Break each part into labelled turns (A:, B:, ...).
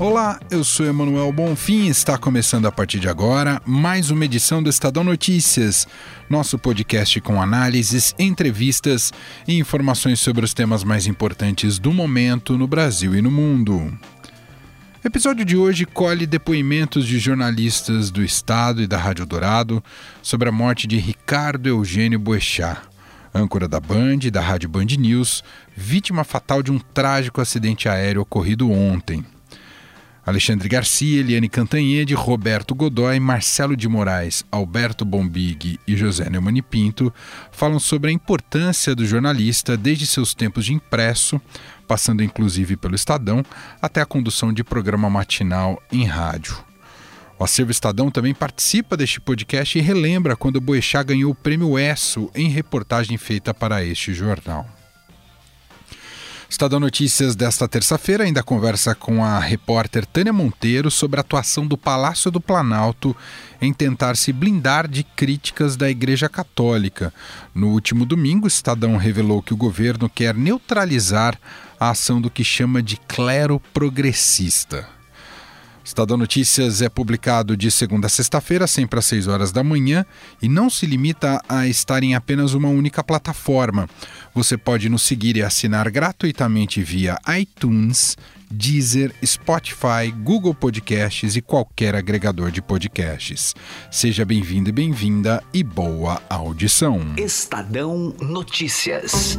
A: Olá, eu sou Emanuel Bonfim e está começando a partir de agora mais uma edição do Estadão Notícias, nosso podcast com análises, entrevistas e informações sobre os temas mais importantes do momento no Brasil e no mundo. O episódio de hoje colhe depoimentos de jornalistas do Estado e da Rádio Dourado sobre a morte de Ricardo Eugênio Boechat, âncora da Band e da Rádio Band News, vítima fatal de um trágico acidente aéreo ocorrido ontem. Alexandre Garcia, Eliane Cantanhede, Roberto Godoy, Marcelo de Moraes, Alberto Bombig e José Neumani Pinto falam sobre a importância do jornalista desde seus tempos de impresso, passando inclusive pelo Estadão, até a condução de programa matinal em rádio. O Acervo Estadão também participa deste podcast e relembra quando Boechat ganhou o prêmio ESSO em reportagem feita para este jornal. Estadão Notícias desta terça-feira ainda conversa com a repórter Tânia Monteiro sobre a atuação do Palácio do Planalto em tentar se blindar de críticas da Igreja Católica. No último domingo, Estadão revelou que o governo quer neutralizar a ação do que chama de clero progressista. Estadão Notícias é publicado de segunda a sexta-feira, sempre às 6 horas da manhã, e não se limita a estar em apenas uma única plataforma. Você pode nos seguir e assinar gratuitamente via iTunes, Deezer, Spotify, Google Podcasts e qualquer agregador de podcasts. Seja bem-vindo e bem-vinda e boa audição.
B: Estadão Notícias.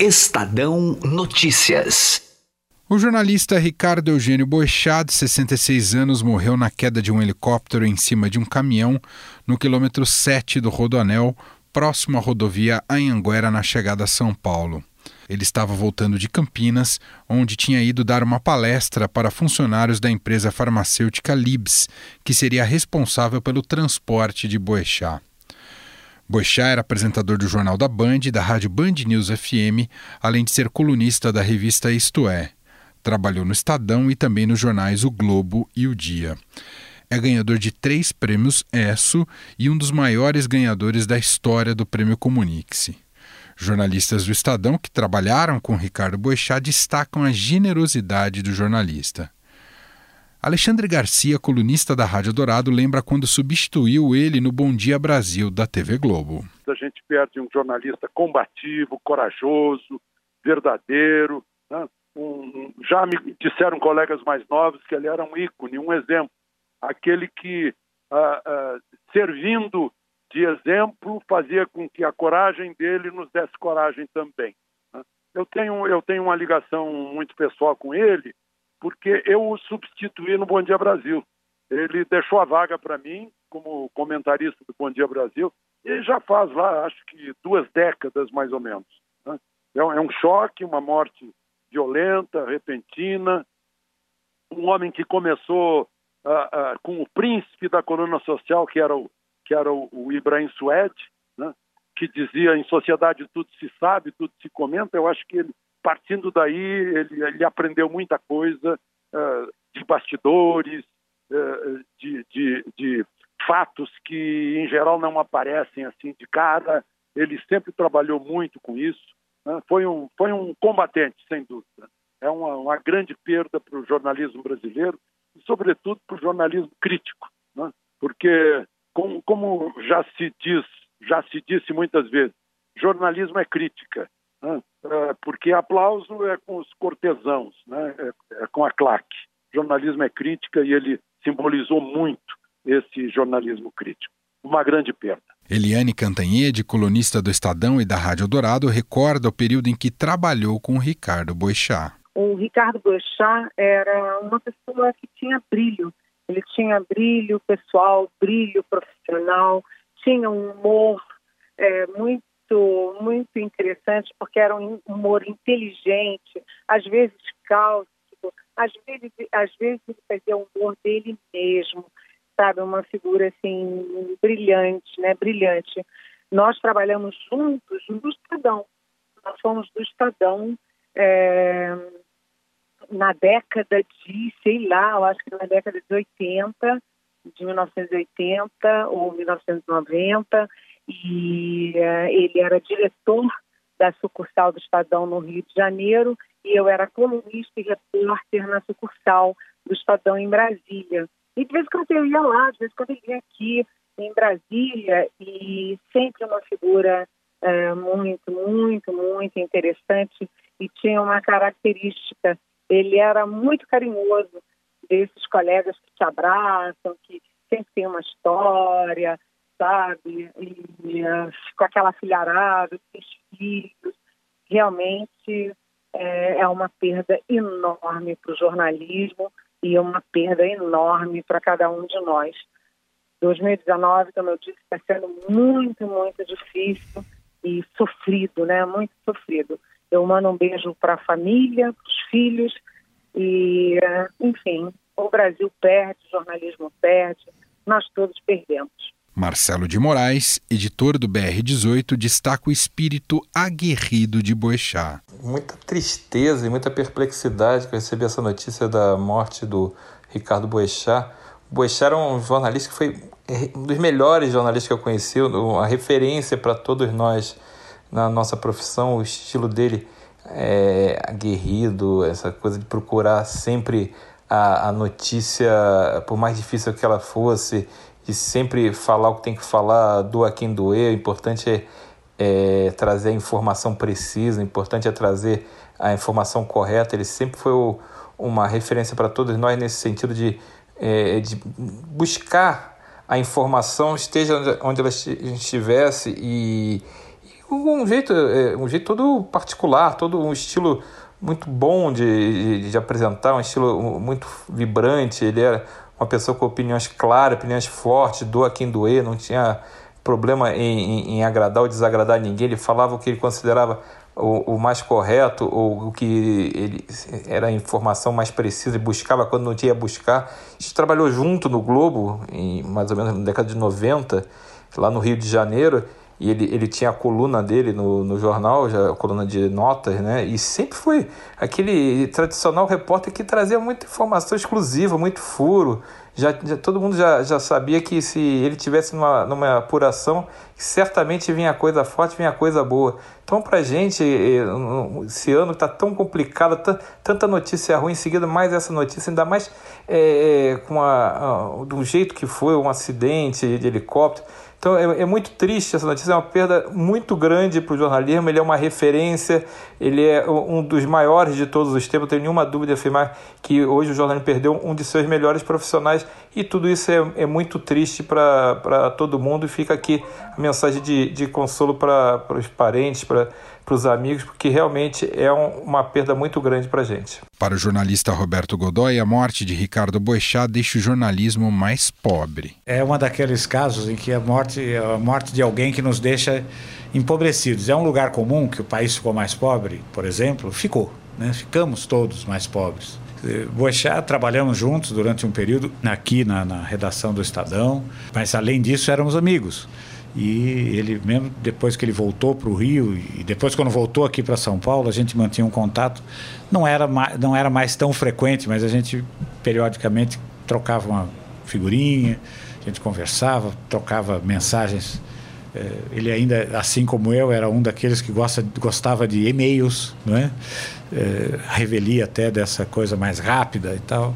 B: Estadão Notícias.
A: O jornalista Ricardo Eugênio Boechat, de 66 anos, morreu na queda de um helicóptero em cima de um caminhão no quilômetro 7 do Rodoanel, próximo à rodovia Anhanguera, na chegada a São Paulo. Ele estava voltando de Campinas, onde tinha ido dar uma palestra para funcionários da empresa farmacêutica Libs, que seria responsável pelo transporte de Boechat. Boechat era apresentador do Jornal da Band e da Rádio Band News FM, além de ser colunista da revista Isto É. Trabalhou no Estadão e também nos jornais O Globo e O Dia. É ganhador de três prêmios ESSO e um dos maiores ganhadores da história do Prêmio Comunique-se. Jornalistas do Estadão que trabalharam com Ricardo Boechat destacam a generosidade do jornalista. Alexandre Garcia, colunista da Rádio Dourado, lembra quando substituiu ele no Bom Dia Brasil da TV Globo.
C: A gente perde um jornalista combativo, corajoso, verdadeiro. Né? Um, já me disseram colegas mais novos que ele era um ícone, um exemplo. Aquele que, ah, ah, servindo de exemplo, fazia com que a coragem dele nos desse coragem também. Né? Eu tenho, eu tenho uma ligação muito pessoal com ele, porque eu o substituí no Bom Dia Brasil. Ele deixou a vaga para mim como comentarista do Bom Dia Brasil e já faz lá, acho que duas décadas mais ou menos. Né? É, um, é choque, uma morte violenta, repentina. Um homem que começou uh, uh, com o príncipe da coluna social, que era o, que era o, o Ibrahim Suede, né? que dizia em sociedade tudo se sabe, tudo se comenta. Eu acho que ele partindo daí, ele, ele aprendeu muita coisa uh, de bastidores, uh, de, de, de, fatos que, em geral, não aparecem assim de cara. Ele sempre trabalhou muito com isso. Né? Foi, um, foi um combatente, sem dúvida. É uma, uma grande perda para o jornalismo brasileiro e, sobretudo, para o jornalismo crítico, né? porque, como, como já se diz, já se disse muitas vezes, jornalismo é crítica né? É, porque aplauso é com os cortesãos, né? é, é com a claque. Jornalismo é crítica e ele simbolizou muito esse jornalismo crítico. Uma grande perda.
A: Eliane Cantanhede, colunista do Estadão e da Rádio Dourado, recorda o período em que trabalhou com Ricardo Boechat.
D: O Ricardo Boechat era uma pessoa que tinha brilho. Ele tinha brilho pessoal, brilho profissional, tinha um humor é, muito muito interessante porque era um humor inteligente, às vezes cáustico, às vezes às vezes ele fazia o humor dele mesmo, sabe, uma figura assim brilhante, né, brilhante. Nós trabalhamos juntos no Estadão, nós fomos do Estadão é, na década de, sei lá, eu acho que na década de 80, de 1980 ou 1990, e uh, ele era diretor da sucursal do Estadão no Rio de Janeiro e eu era colunista e repórter na sucursal do Estadão em Brasília. E de vez em quando eu ia lá, de vez em quando ele vinha aqui em Brasília e sempre uma figura uh, muito, muito, muito interessante e tinha uma característica, ele era muito carinhoso desses colegas que te abraçam, que sempre tem uma história, sabe? E com aquela filharada, os filhos. Realmente é, é uma perda enorme para o jornalismo e uma perda enorme para cada um de nós. 2019, como eu disse, está sendo muito, muito difícil e sofrido, né? Muito sofrido. Eu mando um beijo para a família, para os filhos e, enfim, o Brasil perde, o jornalismo perde, nós todos perdemos.
A: Marcelo de Moraes, editor do BR-18, destaca o espírito aguerrido de Boechat.
E: Muita tristeza e muita perplexidade que eu recebi essa notícia da morte do Ricardo Boechat. Boechat era um jornalista que foi é, um dos melhores jornalistas que eu conheci, uma referência para todos nós na nossa profissão, o estilo dele é aguerrido, essa coisa de procurar sempre a, a notícia, por mais difícil que ela fosse, de sempre falar o que tem que falar, doa quem doer. O importante é, é trazer a informação precisa, o importante é trazer a informação correta. Ele sempre foi o, uma referência para todos nós nesse sentido de, é, de buscar a informação, esteja onde ela estivesse, e, e um jeito, é, um jeito todo particular, todo um estilo muito bom de, de, de apresentar, um estilo muito vibrante. Ele era uma pessoa com opiniões claras, opiniões fortes, doa quem doer, não tinha problema em, em, em, agradar ou desagradar ninguém. Ele falava o que ele considerava o, o mais correto ou o que ele, era a informação mais precisa e buscava quando não tinha buscar. A gente trabalhou junto no Globo, em mais ou menos na década de 90, lá no Rio de Janeiro, e ele, ele tinha a coluna dele no, no jornal, já, a coluna de notas, né? E sempre foi aquele tradicional repórter que trazia muita informação exclusiva, muito furo. Já, já, todo mundo já, já sabia que se ele tivesse numa, numa apuração, certamente vinha coisa forte, vinha coisa boa. Então, para gente, esse ano está tão complicado, tanta notícia ruim, em seguida mais essa notícia, ainda mais é, com a, a, do jeito que foi, um acidente de helicóptero. Então é, é, muito triste essa notícia, é uma perda muito grande para o jornalismo. Ele é uma referência, ele é um dos maiores de todos os tempos. Não tenho nenhuma dúvida de afirmar que hoje o jornalismo perdeu um de seus melhores profissionais e tudo isso é, é muito triste para todo mundo. E fica aqui a mensagem de, de consolo para os parentes, para para os amigos, porque realmente é um, uma perda muito grande para a gente.
A: Para o jornalista Roberto Godoy, a morte de Ricardo Boechat deixa o jornalismo mais pobre.
F: É um daqueles casos em que a morte, a morte de alguém que nos deixa empobrecidos. É um lugar comum que o país ficou mais pobre, por exemplo? Ficou. Né? Ficamos todos mais pobres. Boechat trabalhamos juntos durante um período aqui na, na redação do Estadão, mas além disso éramos amigos. E ele mesmo depois que ele voltou para o Rio e depois quando voltou aqui para São Paulo, a gente mantinha um contato. Não era mais, não era mais tão frequente, mas a gente periodicamente trocava uma figurinha, a gente conversava, trocava mensagens. É, ele ainda, assim como eu, era um daqueles que gosta, gostava de e-mails, não é? é revelia até dessa coisa mais rápida e tal.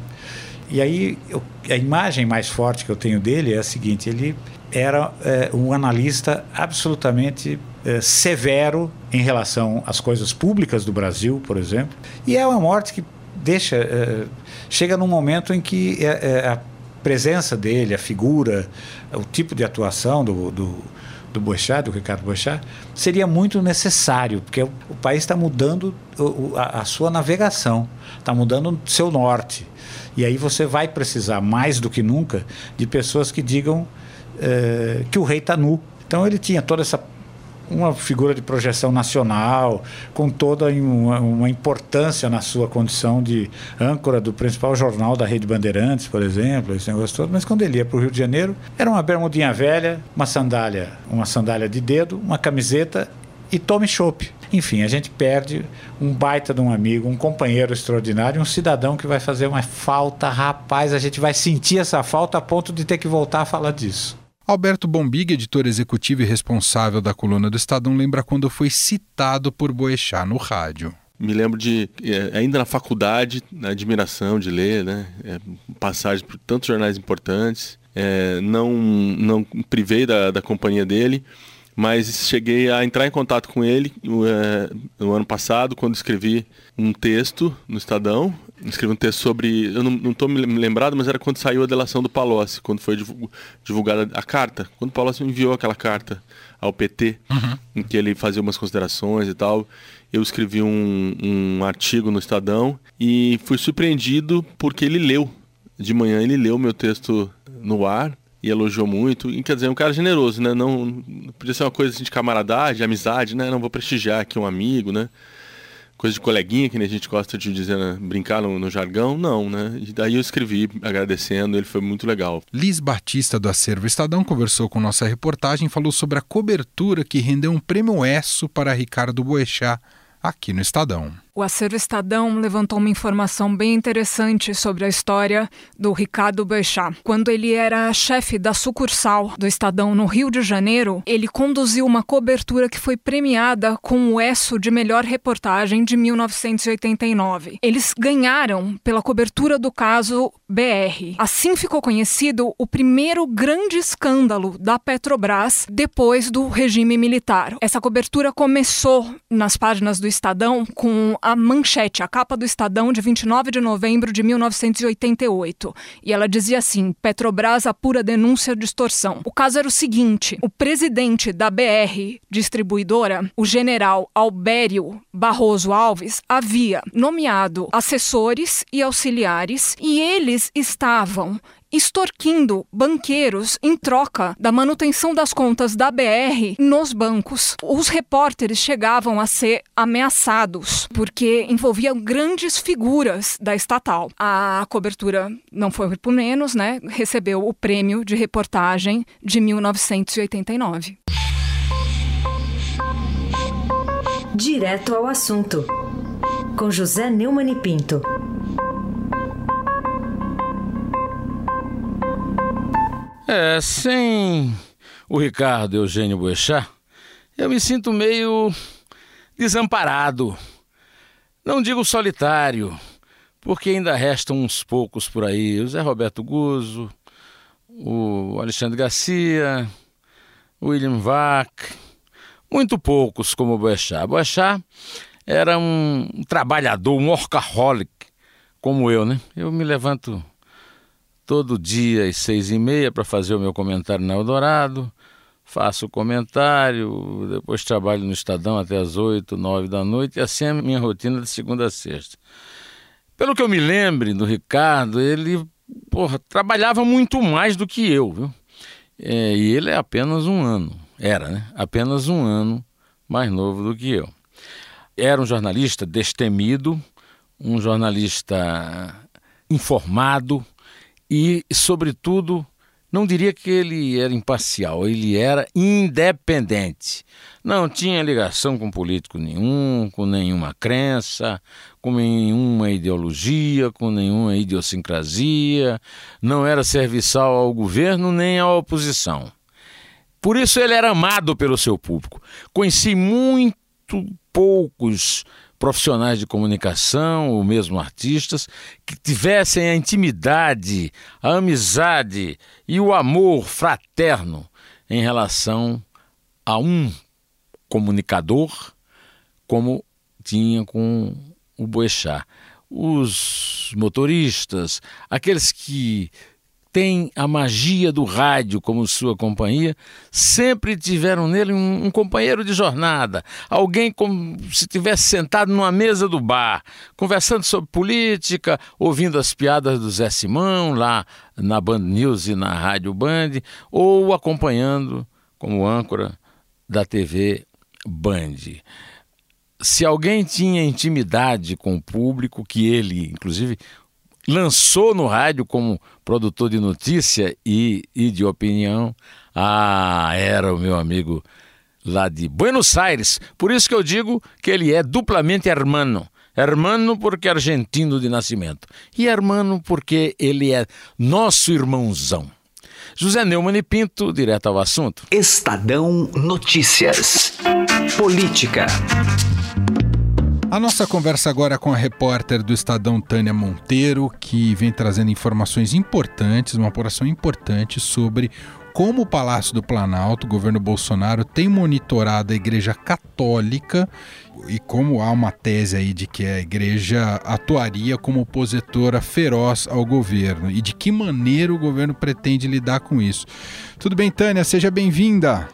F: E aí eu, a imagem mais forte que eu tenho dele é a seguinte: ele era é, um analista absolutamente é, severo em relação às coisas públicas do Brasil, por exemplo. E é uma morte que deixa. É, chega num momento em que a presença dele, a figura, o tipo de atuação do, do, do do Ricardo Boechat, seria muito necessário, porque o, país está mudando a, a sua navegação, está mudando o seu norte. E aí você vai precisar, mais do que nunca, de pessoas que digam eh, que o rei está nu. Então ele tinha toda essa uma figura de projeção nacional, com toda uma, uma, importância na sua condição de âncora do principal jornal da Rede Bandeirantes, por exemplo, esse negócio todo. Mas quando ele ia para o Rio de Janeiro, era uma bermudinha velha, uma sandália, uma sandália de dedo, uma camiseta e tome chope. Enfim, a gente perde um baita de um amigo, um companheiro extraordinário, um cidadão que vai fazer uma falta, rapaz, a gente vai sentir essa falta a ponto de ter que voltar a falar disso.
A: Alberto Bombig, editor executivo e responsável da coluna do Estadão, lembra quando foi citado por Boechat no rádio.
G: Me lembro de, é, ainda na faculdade, na admiração de ler, né? É, passagem por tantos jornais importantes. É, não, não privei da, da companhia dele, mas cheguei a entrar em contato com ele é, no ano passado, quando escrevi um texto no Estadão. Escrevi um texto sobre. Eu não estou me lembrado, mas era quando saiu a delação do Palocci, quando foi divulgada a carta. Quando o Palocci enviou aquela carta ao PT, uhum. em que ele fazia umas considerações e tal. Eu escrevi um, um artigo no Estadão e fui surpreendido porque ele leu. De manhã ele leu meu texto no ar e elogiou muito. E, quer dizer, é um cara generoso, né? Não, podia ser uma coisa assim, de camaradagem, de amizade, né? Não vou prestigiar aqui um amigo, né? Coisa de coleguinha, que a gente gosta de dizer, né? brincar no, no, jargão, não, né? E daí eu escrevi agradecendo, ele foi muito legal.
A: Liz Batista do Acervo Estadão conversou com nossa reportagem e falou sobre a cobertura que rendeu um prêmio ESSO para Ricardo Boechat aqui no Estadão.
H: O Acervo Estadão levantou uma informação bem interessante sobre a história do Ricardo Boechat. Quando ele era chefe da sucursal do Estadão no Rio de Janeiro, ele conduziu uma cobertura que foi premiada com o ESSO de melhor reportagem de 1989. Eles ganharam pela cobertura do caso BR. Assim ficou conhecido o primeiro grande escândalo da Petrobras depois do regime militar. Essa cobertura começou nas páginas do Estadão com a manchete, a capa do Estadão de 29 de novembro de 1988. E ela dizia assim: Petrobras apura denúncia de extorsão. O caso era o seguinte: o presidente da BR distribuidora, o general Albério Barroso Alves, havia nomeado assessores e auxiliares e eles estavam extorquindo banqueiros em troca da manutenção das contas da BR nos bancos. Os repórteres chegavam a ser ameaçados porque envolviam grandes figuras da estatal. A cobertura não foi por menos, né? Recebeu o prêmio de reportagem de 1989.
I: Direto ao assunto. Com José Neumann e Pinto.
J: É, sem o Ricardo Eugênio Boechat, eu me sinto meio desamparado. Não digo solitário, porque ainda restam uns poucos por aí. O Zé Roberto Guzzo, o Alexandre Garcia, o William Vac, muito poucos como o Boechat. Boechat era um trabalhador, um workaholic, como eu, né? Eu me levanto todo dia às seis e meia para fazer o meu comentário na Eldorado. Faço o comentário, depois trabalho no Estadão até as oito, nove da noite, e assim é a minha rotina de segunda a sexta. Pelo que eu me lembre do Ricardo, ele porra, trabalhava muito mais do que eu, viu? É, e ele é apenas um ano, era, né? Apenas um ano mais novo do que eu. Era um jornalista destemido, um jornalista informado, e, sobretudo, não diria que ele era imparcial, ele era independente. Não tinha ligação com político nenhum, com nenhuma crença, com nenhuma ideologia, com nenhuma idiosincrasia, não era serviçal ao governo nem à oposição. Por isso ele era amado pelo seu público. Conheci muito poucos profissionais de comunicação ou mesmo artistas que tivessem a intimidade, a amizade e o amor fraterno em relação a um comunicador como tinha com o Boechat. Os motoristas, aqueles que tem a magia do rádio como sua companhia, sempre tiveram nele um, um companheiro de jornada, alguém como se tivesse sentado numa mesa do bar, conversando sobre política, ouvindo as piadas do Zé Simão lá na Band News e na Rádio Band, ou acompanhando como âncora da TV Band. Se alguém tinha intimidade com o público, que ele, inclusive, lançou no rádio como produtor de notícia e, e de opinião, ah, era o meu amigo lá de Buenos Aires. Por isso que eu digo que ele é duplamente hermano. Hermano porque é argentino de nascimento e hermano porque ele é nosso irmãozão. José Neumann e Pinto, direto ao assunto.
B: Estadão Notícias. Política.
A: A nossa conversa agora é com a repórter do Estadão Tânia Monteiro, que vem trazendo informações importantes, uma apuração importante sobre como o Palácio do Planalto, o governo Bolsonaro, tem monitorado a Igreja Católica e como há uma tese aí de que a Igreja atuaria como opositora feroz ao governo e de que maneira o governo pretende lidar com isso. Tudo bem, Tânia? Seja bem-vinda.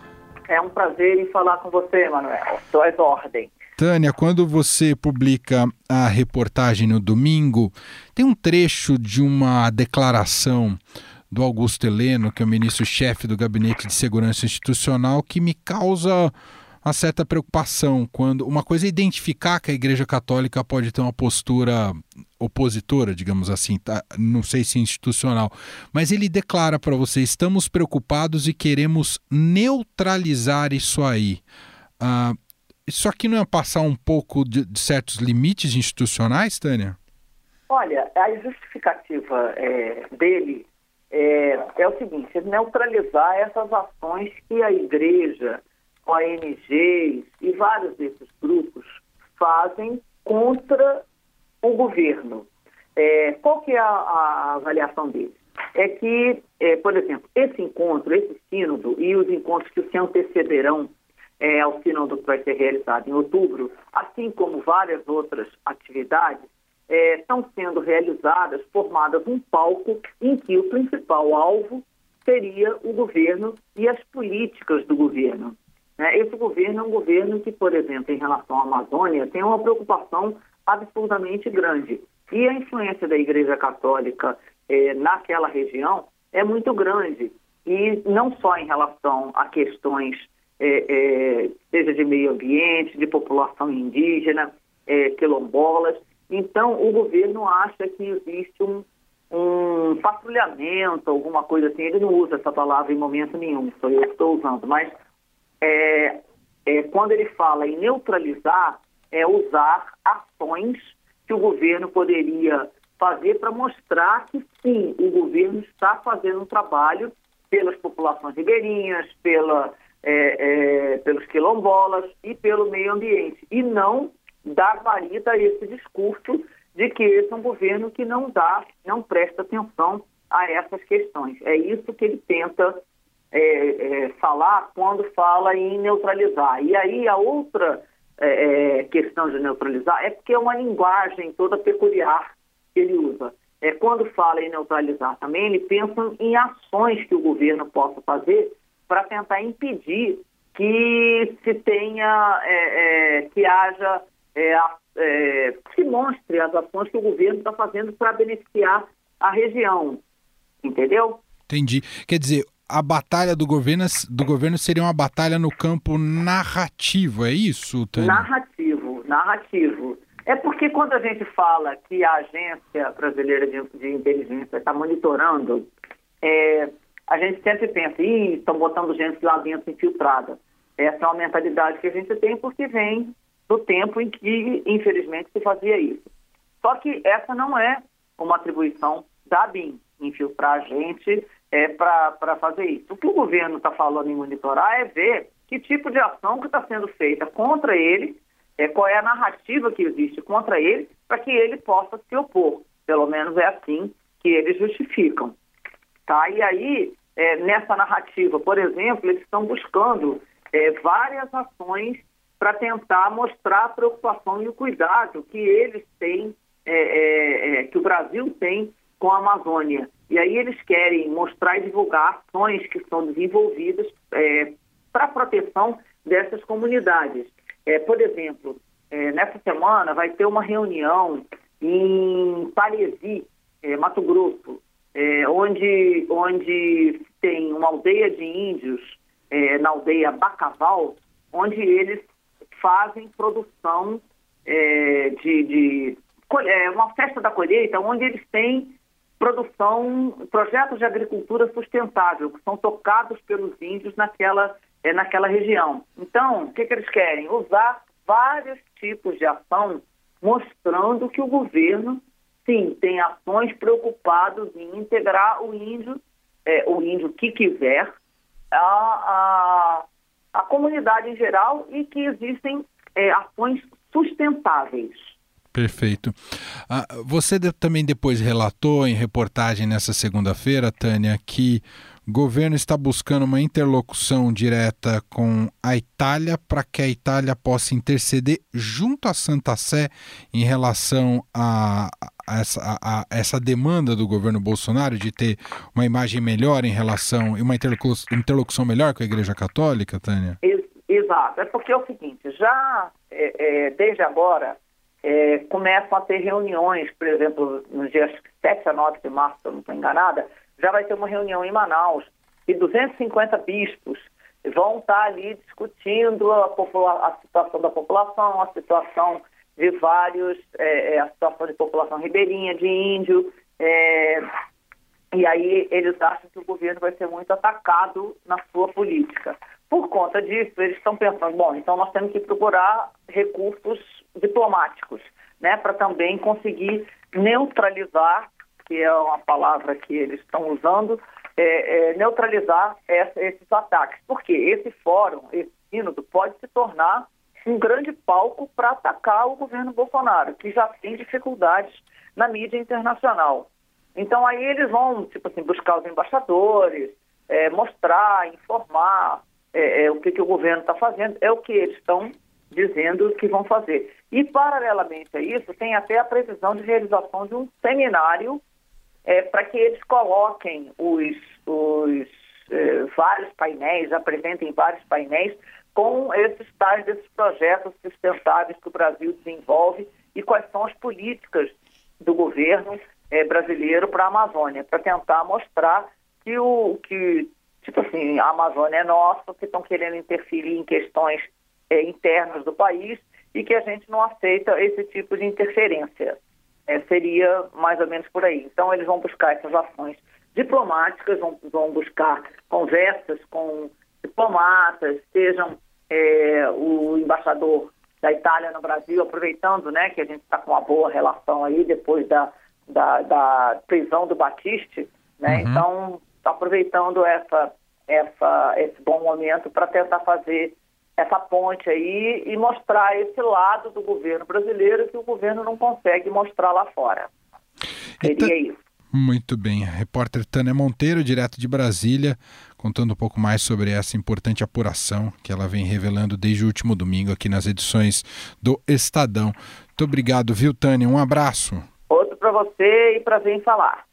K: É um prazer em falar com você, Manuel. Estou às ordens.
A: Tânia, quando você publica a reportagem no domingo, tem um trecho de uma declaração do Augusto Heleno, que é o ministro-chefe do Gabinete de Segurança Institucional, que me causa uma certa preocupação quando uma coisa é identificar que a Igreja Católica pode ter uma postura opositora, digamos assim, tá? não sei se institucional, mas ele declara para você: estamos preocupados e queremos neutralizar isso aí. Uh, isso aqui não é passar um pouco de, de certos limites institucionais, Tânia?
K: Olha, a justificativa é, dele é, é, o seguinte: é neutralizar essas ações que a igreja, ONGs e vários desses grupos fazem contra o governo. É, qual que é a, a, avaliação dele? É que, é, por exemplo, esse encontro, esse sínodo e os encontros que se antecederão é, ao sínodo que vai ser realizado em outubro, assim como várias outras atividades, é, estão sendo realizadas, formadas um palco em que o principal alvo seria o governo e as políticas do governo. Né? Esse governo é um governo que, por exemplo, em relação à Amazônia, tem uma preocupação absurdamente grande. E a influência da Igreja Católica é, naquela região é muito grande. E não só em relação a questões é, é, seja de meio ambiente, de população indígena, é, quilombolas. Então, o governo acha que existe um, um patrulhamento, alguma coisa assim. Ele não usa essa palavra em momento nenhum, só eu estou usando. Mas é, é, quando ele fala em neutralizar, é usar ações que o governo poderia fazer para mostrar que sim, o governo está fazendo um trabalho pelas populações ribeirinhas, pela é, é, pelos quilombolas e pelo meio ambiente. E não dar guarida a esse discurso de que esse é um governo que não dá, não presta atenção a essas questões. É isso que ele tenta é, é falar quando fala em neutralizar. E aí a outra é, é, questão de neutralizar é porque é uma linguagem toda peculiar que ele usa. É, quando fala em neutralizar também, ele pensa em ações que o governo possa fazer para tentar impedir que se tenha, é, é, que haja, é, é que mostre as ações que o governo está fazendo para beneficiar a região. Entendeu?
A: Entendi. Quer dizer, a batalha do governo, do governo seria uma batalha no campo narrativo, é isso, Tânia?
K: Narrativo, narrativo. É porque quando a gente fala que a Agência Brasileira de, de Inteligência está monitorando é, a gente sempre pensa, ih, estão botando gente lá dentro infiltrada. Essa é uma mentalidade que a gente tem porque vem do tempo em que, infelizmente, se fazia isso. Só que essa não é uma atribuição da BIM, infiltrar a gente é, para fazer isso. O que o governo está falando em monitorar é ver que tipo de ação que está sendo feita contra ele, é, qual é a narrativa que existe contra ele, para que ele possa se opor. Pelo menos é assim que eles justificam. Tá? E aí, é, nessa narrativa, por exemplo, eles estão buscando é, várias ações para tentar mostrar a preocupação e o cuidado que eles têm, é, é, é que o Brasil tem com a Amazônia. E aí eles querem mostrar e divulgar ações que são desenvolvidas é, para a proteção dessas comunidades. Por exemplo, nessa semana vai ter uma reunião em Paresi, Mato Grosso, é, onde, onde tem uma aldeia de índios, é, na aldeia Bacaval, onde eles fazem produção é, de, de é, uma festa da colheita, onde eles têm produção, projetos de agricultura sustentável, que são tocados pelos índios naquela, é, naquela região. Então, o que, que eles querem? Usar vários tipos de ação, mostrando que o governo, sim, tem ações preocupadas em integrar o índio, é, o índio que quiser, a, a, a comunidade em geral e que existem é, ações sustentáveis.
A: Perfeito. Ah, você também depois relatou em reportagem nessa segunda-feira, Tânia, que o governo está buscando uma interlocução direta com a Itália para que a Itália possa interceder junto à Santa Sé em relação a, a, essa, a, a essa, demanda do governo Bolsonaro de ter uma imagem melhor em relação e uma interlocução, interlocução melhor com a Igreja Católica, Tânia?
K: Exato. É porque é o seguinte, já é, é, desde agora é, começam a ter reuniões, por exemplo, nos dias 7 a 9 de março, se eu não estou enganada, já vai ter uma reunião em Manaus e 250 bispos vão estar ali discutindo a, a situação da população, a situação de vários, é, é, a situação de população ribeirinha, de índio, é, e aí eles acham que o governo vai ser muito atacado na sua política. Por conta disso, eles estão pensando, bom, então nós temos que procurar recursos diplomáticos, né, para também conseguir neutralizar, que é uma palavra que eles estão usando, é, é, neutralizar essa, esses ataques. Porque esse fórum, esse sínodo, pode se tornar um grande palco para atacar o governo Bolsonaro, que já tem dificuldades na mídia internacional. Então aí eles vão, tipo assim, buscar os embaixadores, é, mostrar, informar é, é, o que, que o governo está fazendo, é o que eles estão dizendo que vão fazer. E, paralelamente a isso, tem até a previsão de realização de um seminário é, para que eles coloquem os, os é, vários painéis, apresentem vários painéis com esses tais desses projetos sustentáveis que o Brasil desenvolve e quais são as políticas do governo é, brasileiro para a Amazônia, para tentar mostrar que o que tipo assim a Amazônia é nossa, que estão querendo interferir em questões é, internas do país e que a gente não aceita esse tipo de interferência. É, seria mais ou menos por aí. Então, eles vão buscar essas ações diplomáticas, vão, vão buscar conversas com diplomatas, sejam é, o embaixador da Itália no Brasil, aproveitando né, que a gente está com uma boa relação aí depois da, da, da prisão do Batiste, né? Uhum. Então, aproveitando essa, essa, esse bom momento para tentar fazer essa ponte aí e mostrar esse lado do governo brasileiro que o governo não consegue mostrar lá fora. Seria isso.
A: Muito bem. Repórter Tânia Monteiro, direto de Brasília, contando um pouco mais sobre essa importante apuração que ela vem revelando desde o último domingo aqui nas edições do Estadão. Muito obrigado, viu, Tânia? Um abraço.
K: Outro para você e prazer em falar.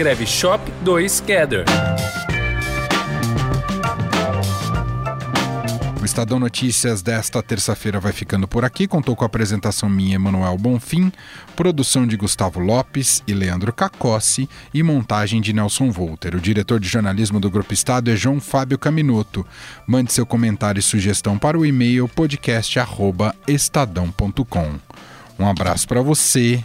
L: escreve Shop 2 Gather.
A: O Estadão Notícias desta terça-feira vai ficando por aqui. Contou com a apresentação minha, Emanuel Bonfim, produção de Gustavo Lopes e Leandro Cacossi e montagem de Nelson Volter. O diretor de jornalismo do Grupo Estado é João Fábio Caminoto. Mande seu comentário e sugestão para o e-mail podcast@estadão.com. Um abraço para você